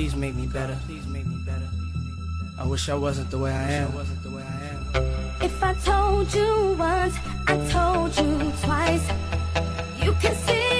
Please make me better. Please make me better. I wish I wasn't the way I am. If I told you once, I told you twice. You can see.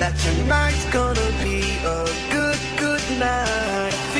that tonight's gonna be a good, good night.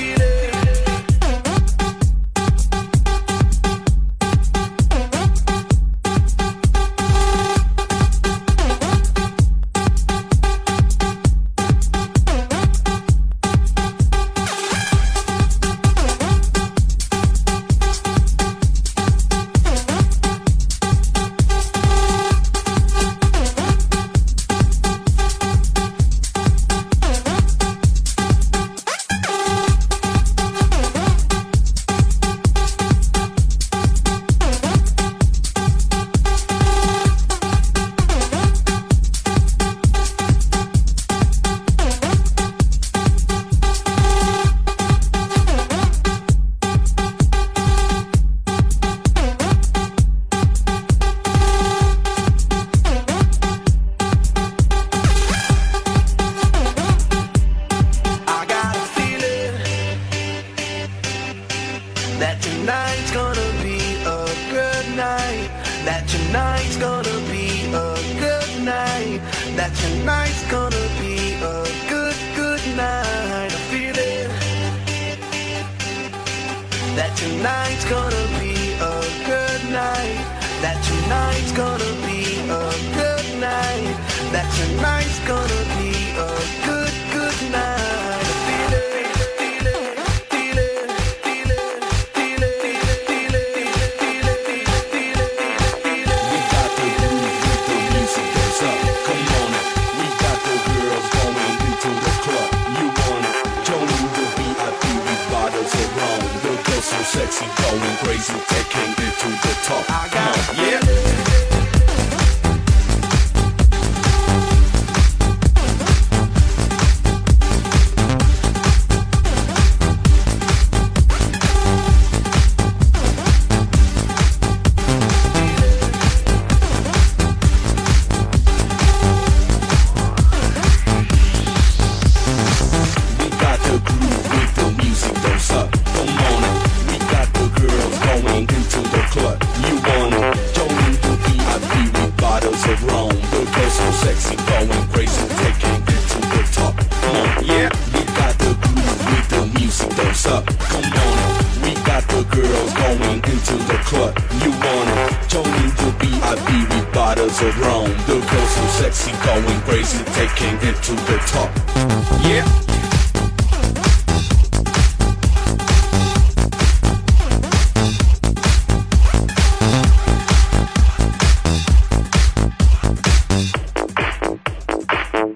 tonight.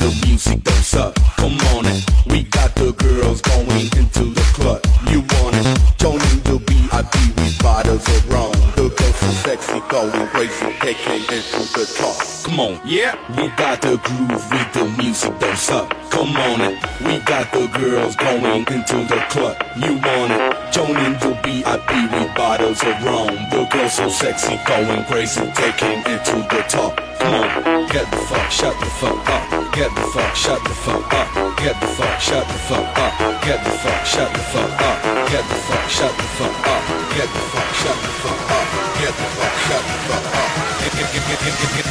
the music don't suck. Come on it. We got the girls going into the club. You want it? Joining the VIP with bottles of rum. The girls so sexy, going crazy, taking it to the top. Come on, yeah. We got the groove with the music don't suck. Come on it. We got the girls going into the club. You want it? Joining the VIP with bottles of rum. The girls so sexy, going crazy, taking it to the top. Come on, get the fuck, shut the fuck up. Get the fuck, shut the fuck up. Get the fuck, shut the fuck up. Get the fuck, shut the fuck up. Get the fuck, shut the fuck up. Get the fuck, shut the fuck up. Get the fuck, shut the fuck up. Get, get, get, get, get, get, get.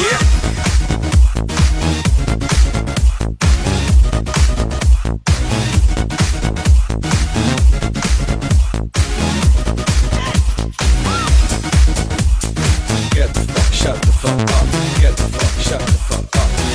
Yeah. Get the fuck, shut the fuck up. Get the fuck, shut the fuck up.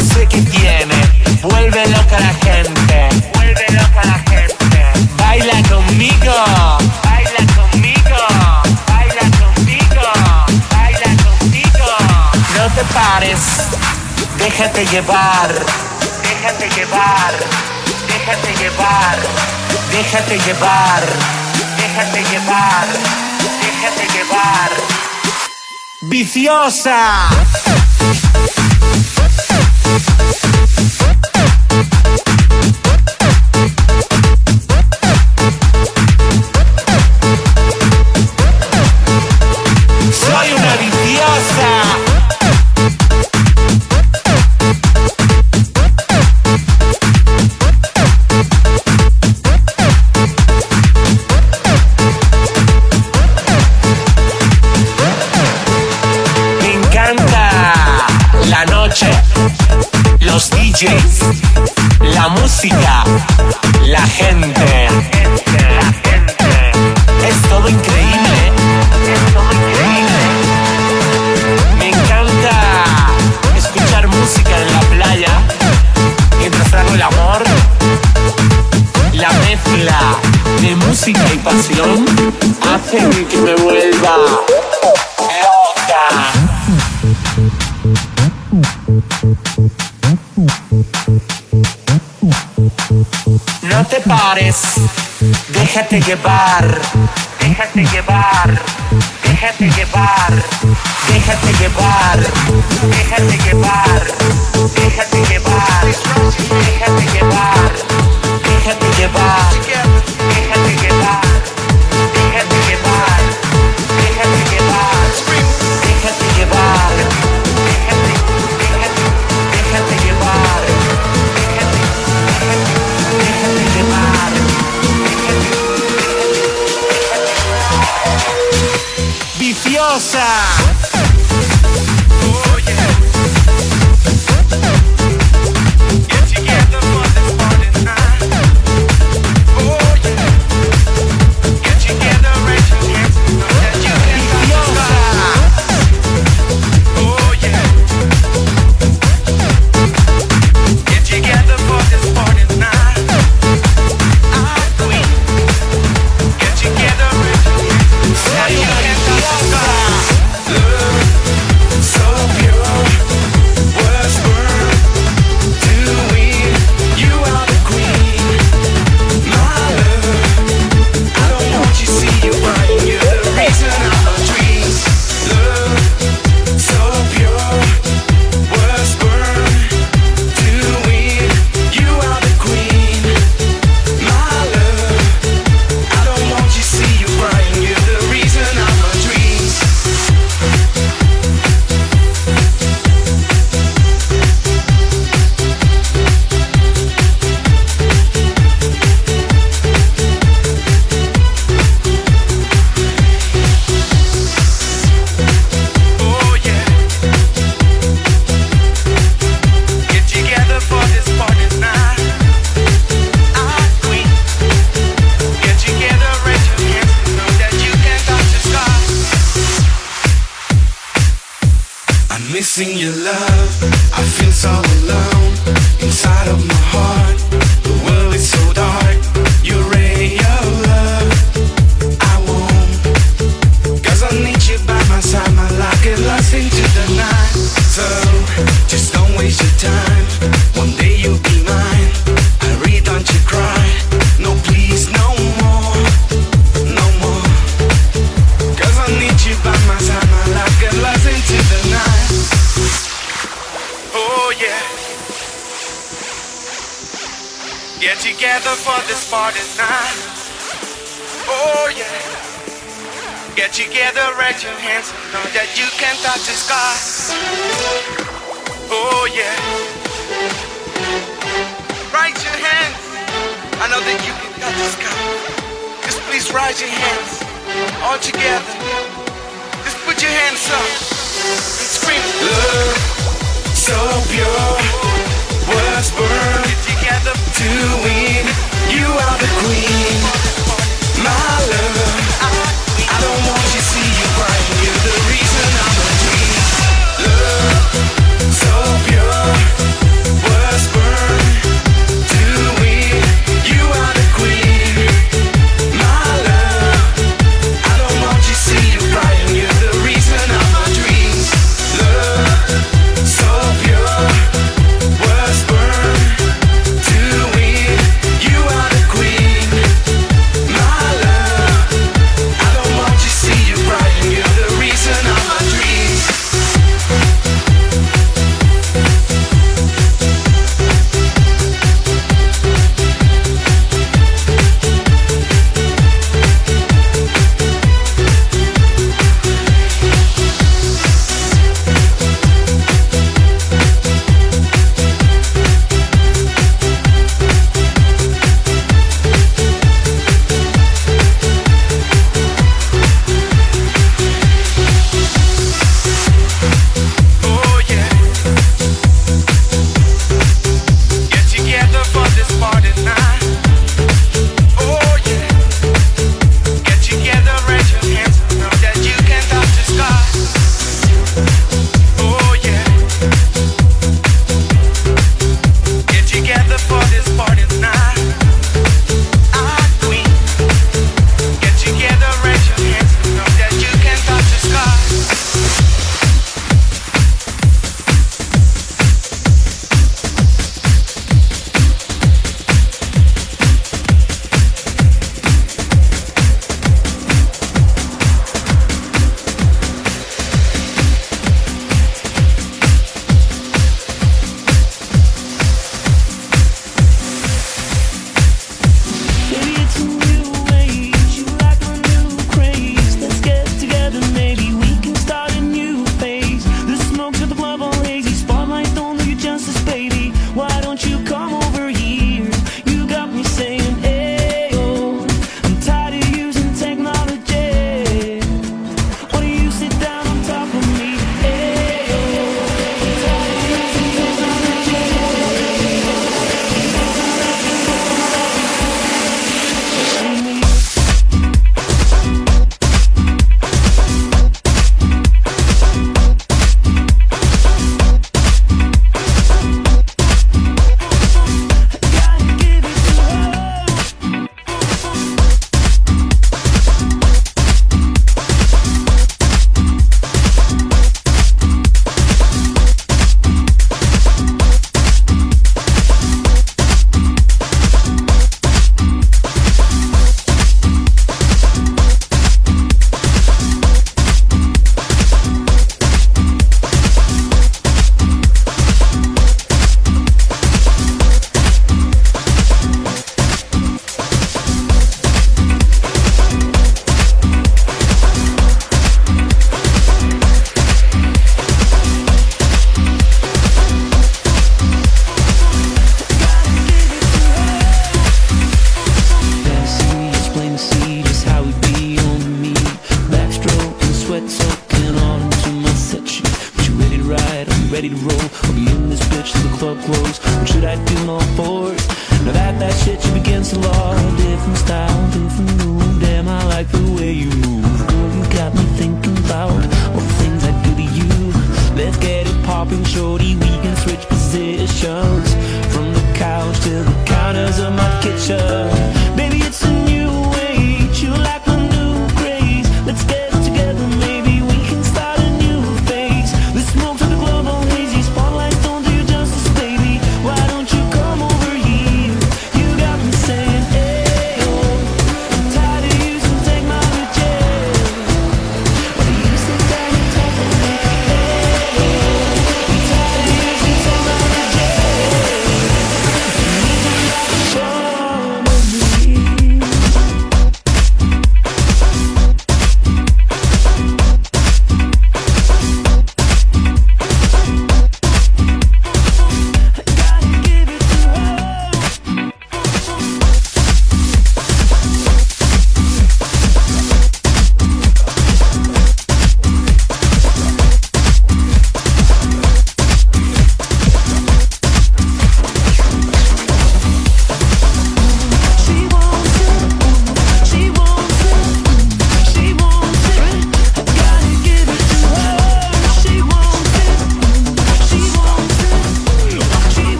sé qué tiene. Vuelve loca la gente. Vuelve loca la gente. Baila conmigo. Baila conmigo. Baila conmigo. Baila conmigo. No te pares. Déjate llevar. Déjate llevar. Déjate llevar. Déjate llevar. Déjate llevar. Déjate llevar. Viciosa. DJs, la música, la gente. La gente. Es todo increíble. ¿eh? Es todo increíble. Me encanta escuchar música en la playa mientras hago el amor. La mezcla de música y pasión hace Déjate llevar, déjate llevar, déjate llevar, déjate llevar, déjate llevar. Déjate llevar.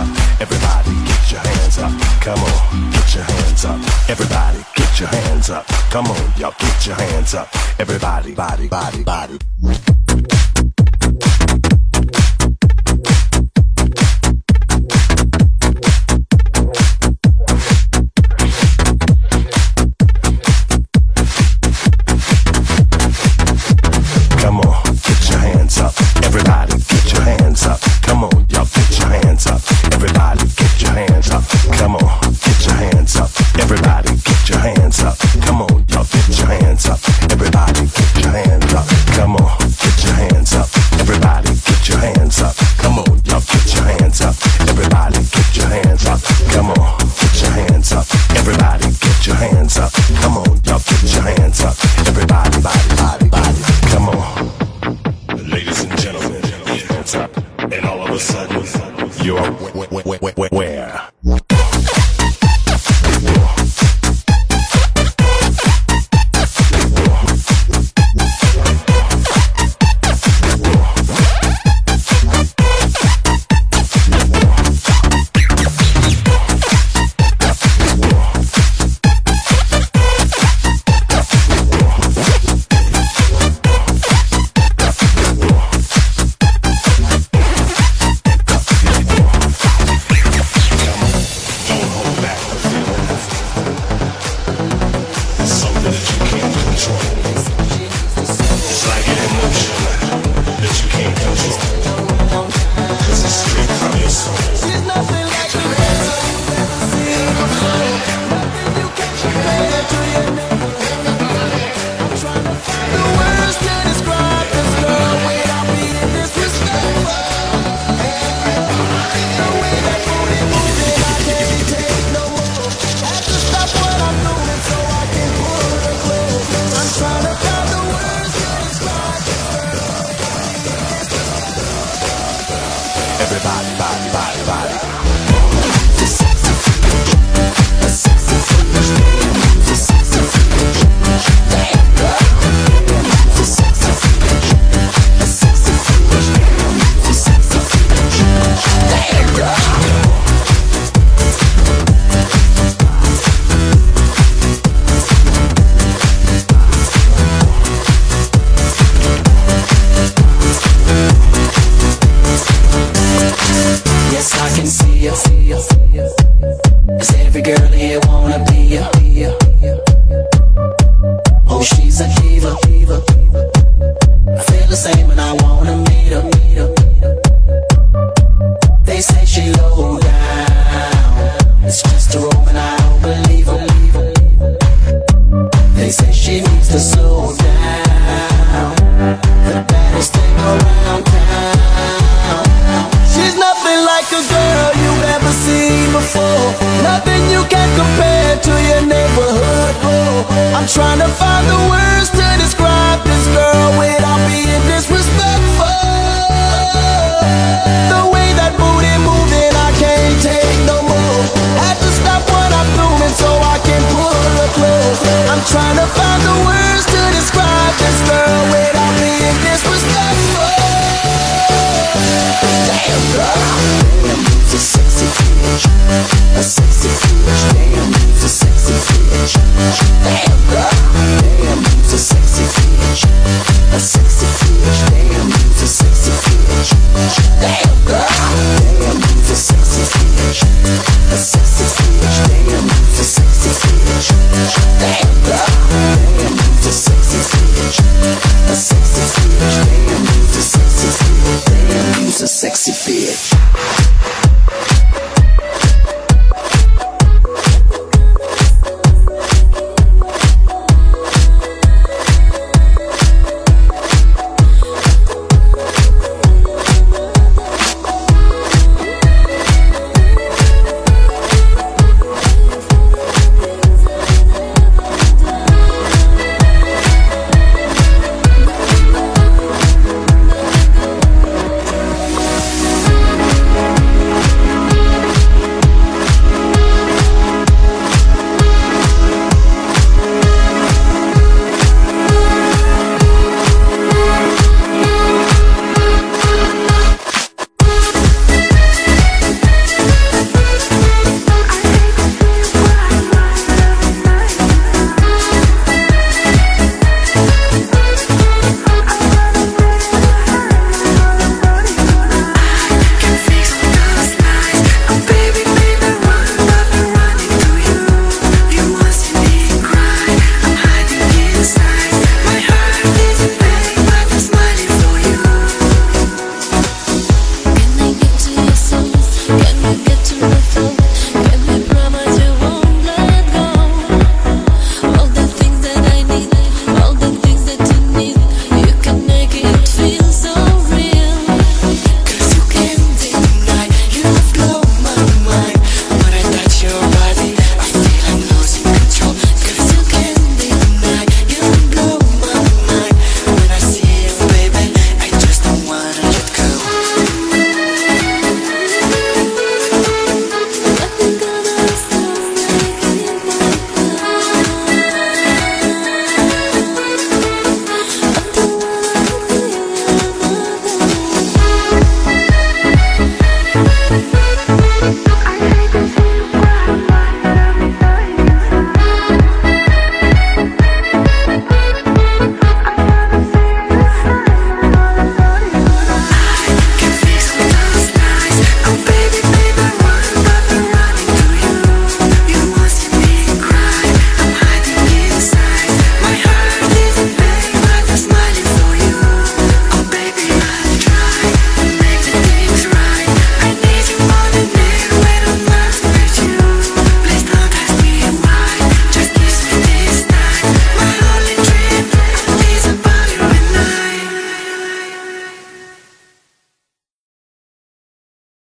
up. Everybody get your hands up. Come on, get your hands up. Everybody get your hands up. Come on, y'all get your hands up. Everybody, body, body, body.